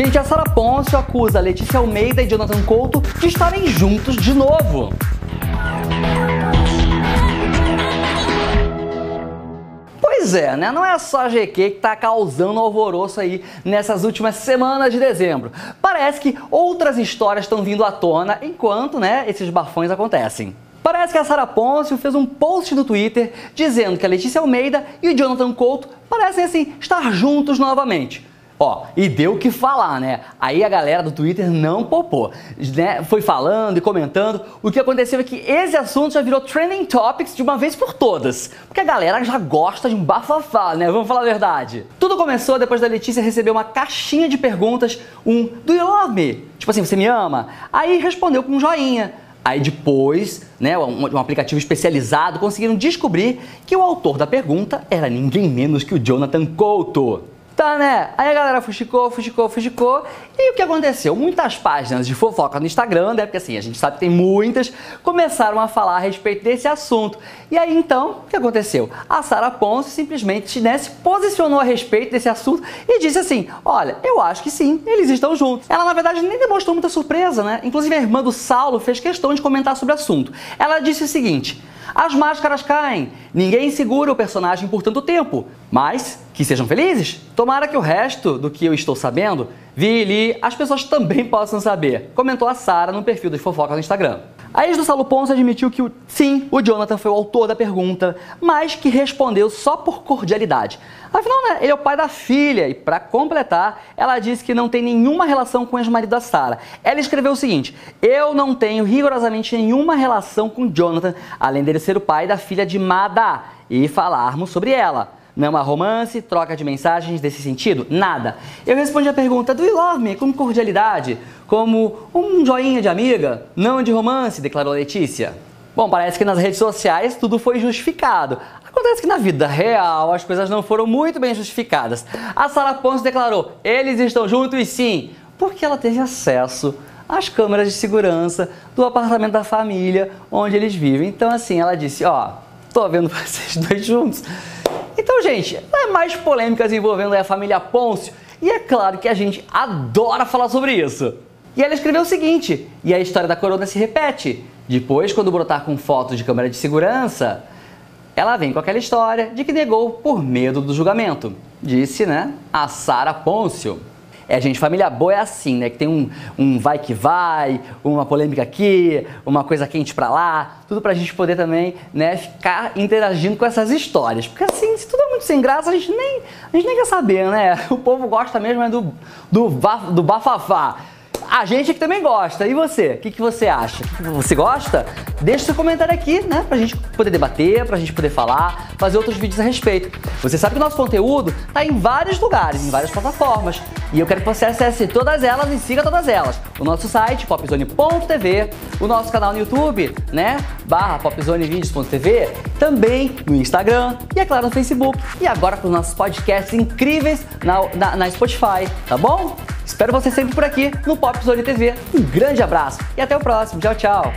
Gente, a Sara Pôncio acusa Letícia Almeida e Jonathan Couto de estarem juntos de novo. Pois é, né? Não é só a GQ que está causando alvoroço aí nessas últimas semanas de dezembro. Parece que outras histórias estão vindo à tona enquanto, né, esses bafões acontecem. Parece que a Sara Pôncio fez um post no Twitter dizendo que a Letícia Almeida e o Jonathan Couto parecem assim estar juntos novamente. Ó, e deu o que falar, né? Aí a galera do Twitter não popou, né? Foi falando e comentando. O que aconteceu é que esse assunto já virou trending topics de uma vez por todas. Porque a galera já gosta de um bafafá, né? Vamos falar a verdade. Tudo começou depois da Letícia receber uma caixinha de perguntas, um Do you love me? Tipo assim, você me ama? Aí respondeu com um joinha. Aí depois, né, um, um, aplicativo especializado conseguiram descobrir que o autor da pergunta era ninguém menos que o Jonathan Couto. Tá, né? Aí a galera fuxicou, fuxicou, fuxicou. E o que aconteceu? Muitas páginas de fofoca no Instagram, né? Porque assim, a gente sabe que tem muitas, começaram a falar a respeito desse assunto. E aí então, o que aconteceu? A Sara Ponce simplesmente né, se posicionou a respeito desse assunto e disse assim: Olha, eu acho que sim, eles estão juntos. Ela, na verdade, nem demonstrou muita surpresa, né? Inclusive, a irmã do Saulo fez questão de comentar sobre o assunto. Ela disse o seguinte. As máscaras caem, ninguém segura o personagem por tanto tempo. Mas que sejam felizes. Tomara que o resto do que eu estou sabendo, vi li, as pessoas também possam saber, comentou a Sara no perfil das fofocas no Instagram. A ex do Salo Ponce admitiu que, sim, o Jonathan foi o autor da pergunta, mas que respondeu só por cordialidade. Afinal, né, ele é o pai da filha e, para completar, ela disse que não tem nenhuma relação com o ex-marido da Sara. Ela escreveu o seguinte: Eu não tenho rigorosamente nenhuma relação com Jonathan, além dele ser o pai da filha de Mada, e falarmos sobre ela. Não uma romance, troca de mensagens desse sentido? Nada. Eu respondi a pergunta, do you love me? Com cordialidade, como um joinha de amiga, não de romance, declarou Letícia. Bom, parece que nas redes sociais tudo foi justificado. Acontece que na vida real as coisas não foram muito bem justificadas. A Sara Ponce declarou: eles estão juntos sim, porque ela teve acesso às câmeras de segurança do apartamento da família onde eles vivem. Então, assim, ela disse: Ó, tô vendo vocês dois juntos. Então, gente, é mais polêmicas envolvendo a família Pôncio e é claro que a gente adora falar sobre isso. E ela escreveu o seguinte: e a história da corona se repete. Depois, quando brotar com fotos de câmera de segurança, ela vem com aquela história de que negou por medo do julgamento. Disse, né, a Sara Pôncio. É, gente, família boa é assim, né? Que tem um, um vai que vai, uma polêmica aqui, uma coisa quente pra lá, tudo pra gente poder também, né, ficar interagindo com essas histórias. Porque assim, se tudo é muito sem graça, a gente nem, a gente nem quer saber, né? O povo gosta mesmo é do, do, do bafafá. A gente aqui também gosta. E você? O que, que você acha? Você gosta? Deixe seu comentário aqui, né? Pra gente poder debater, pra gente poder falar, fazer outros vídeos a respeito. Você sabe que o nosso conteúdo tá em vários lugares, em várias plataformas. E eu quero que você acesse todas elas e siga todas elas. O nosso site, popzone.tv, o nosso canal no YouTube, né? Barra popzonevideos.tv, também no Instagram e, é claro, no Facebook. E agora com os nossos podcasts incríveis na, na, na Spotify, tá bom? Espero você sempre por aqui no Pop Zone TV. Um grande abraço e até o próximo. Tchau, tchau.